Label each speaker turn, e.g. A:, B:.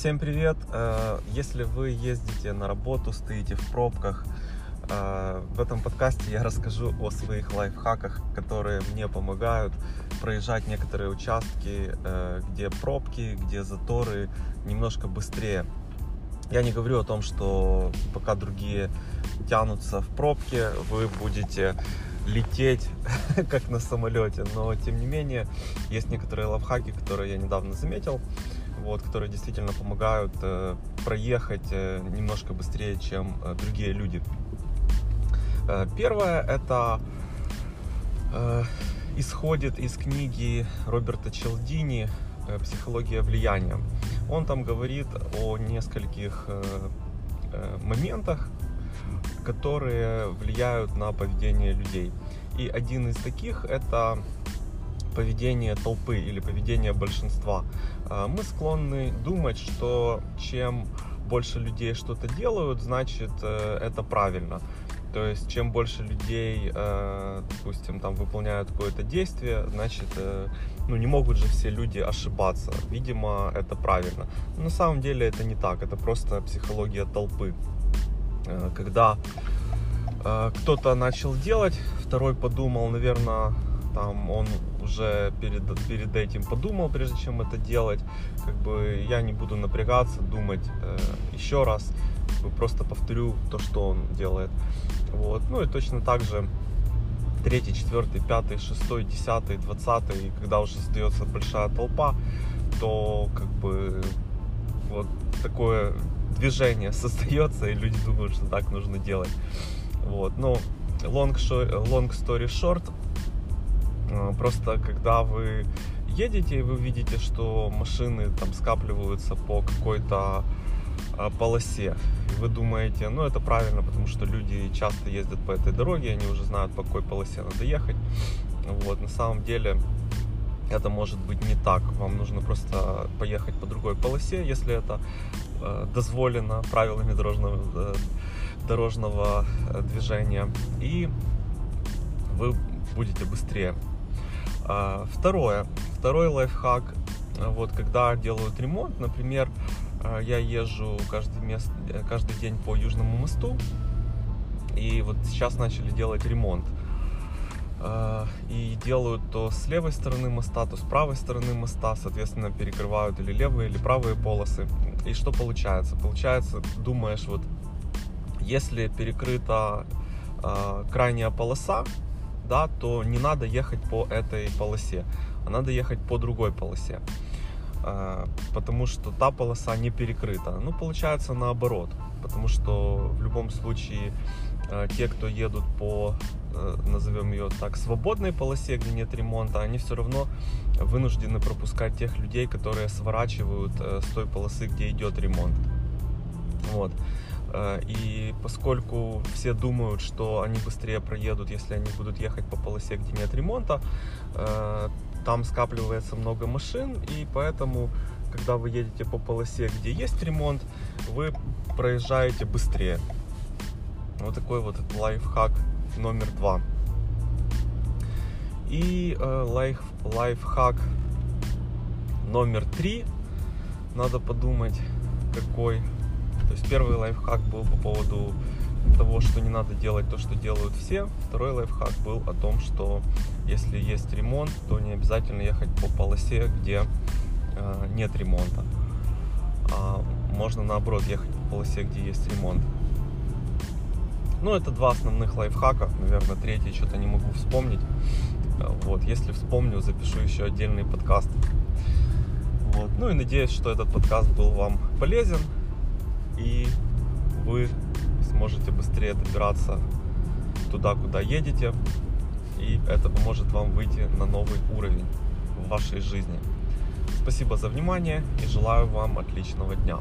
A: Всем привет! Э, Если вы ездите на работу, стоите в пробках, э, в этом подкасте я расскажу о своих лайфхаках, которые мне помогают проезжать некоторые участки, э, где пробки, где заторы немножко быстрее. Я не говорю о том, что пока другие тянутся в пробке, вы будете лететь как на самолете, но тем не менее есть некоторые лайфхаки, которые я недавно заметил, вот, которые действительно помогают э, проехать э, немножко быстрее, чем э, другие люди. Э, первое это э, исходит из книги Роберта Челдини э, «Психология влияния». Он там говорит о нескольких э, э, моментах, которые влияют на поведение людей. И один из таких это поведение толпы или поведение большинства. А, Мы склонны думать, что чем больше людей что-то делают, значит э, это правильно. То есть чем больше людей, э, допустим, там выполняют какое-то действие, значит, э, ну не могут же все люди ошибаться. Видимо, это правильно. Но на самом деле это не так. Это просто психология толпы. Когда кто-то начал делать, второй подумал, наверное, там он уже перед, перед этим подумал, прежде чем это делать. Как бы я не буду напрягаться, думать э, еще раз. Как бы Просто повторю то, что он делает. Вот. Ну и точно так же третий, четвертый, пятый, шестой, десятый, двадцатый, когда уже создается большая толпа, то как бы вот такое движение создается, и люди думают, что так нужно делать. Вот. Но long, long story short, просто когда вы едете и вы видите, что машины там скапливаются по какой-то э, полосе, вы думаете, ну это правильно, потому что люди часто ездят по этой дороге, они уже знают, по какой полосе надо ехать. Вот, на самом деле это может быть не так. Вам нужно просто поехать по другой полосе, если это э, дозволено правилами дорожного, э, дорожного э, движения. И вы будете быстрее. А, Второе. Второй лайфхак. э, Вот когда делают ремонт, например, э, я езжу каждый, мест, э, каждый день по Южному мосту, и вот сейчас начали делать ремонт. И делают то с левой стороны моста, то с правой стороны моста, соответственно, перекрывают или левые, или правые полосы. И что получается? Получается, думаешь, вот если перекрыта крайняя полоса, да, то не надо ехать по этой полосе, а надо ехать по другой полосе. Э, потому что та полоса не перекрыта. Ну, получается наоборот. Потому что в любом случае э, те, кто едут по, э, назовем ее так, свободной полосе, где нет ремонта, они все равно вынуждены пропускать тех людей, которые сворачивают э, с той полосы, где идет ремонт. Вот. Э, И поскольку все думают, что они быстрее проедут, если они будут ехать по полосе, где нет ремонта, э, там скапливается много машин, и поэтому, когда вы едете по полосе, где есть ремонт, вы проезжаете быстрее. Вот такой вот лайфхак номер два. И э, лайф, лайфхак номер три. Надо подумать, какой. То есть первый лайфхак был по поводу того, что не надо делать то, что делают все. Второй лайфхак был о том, что если есть ремонт, то не обязательно ехать по полосе, где э, нет ремонта. А можно наоборот ехать по полосе, где есть ремонт. Ну, это два основных лайфхака. Наверное, третий что-то не могу вспомнить. Э, Вот, если вспомню, запишу еще отдельный подкаст. Вот. Ну и надеюсь, что этот подкаст был вам полезен. И вы сможете быстрее добираться туда, куда едете. И это поможет вам выйти на новый уровень в вашей жизни. Спасибо за внимание и желаю вам отличного дня.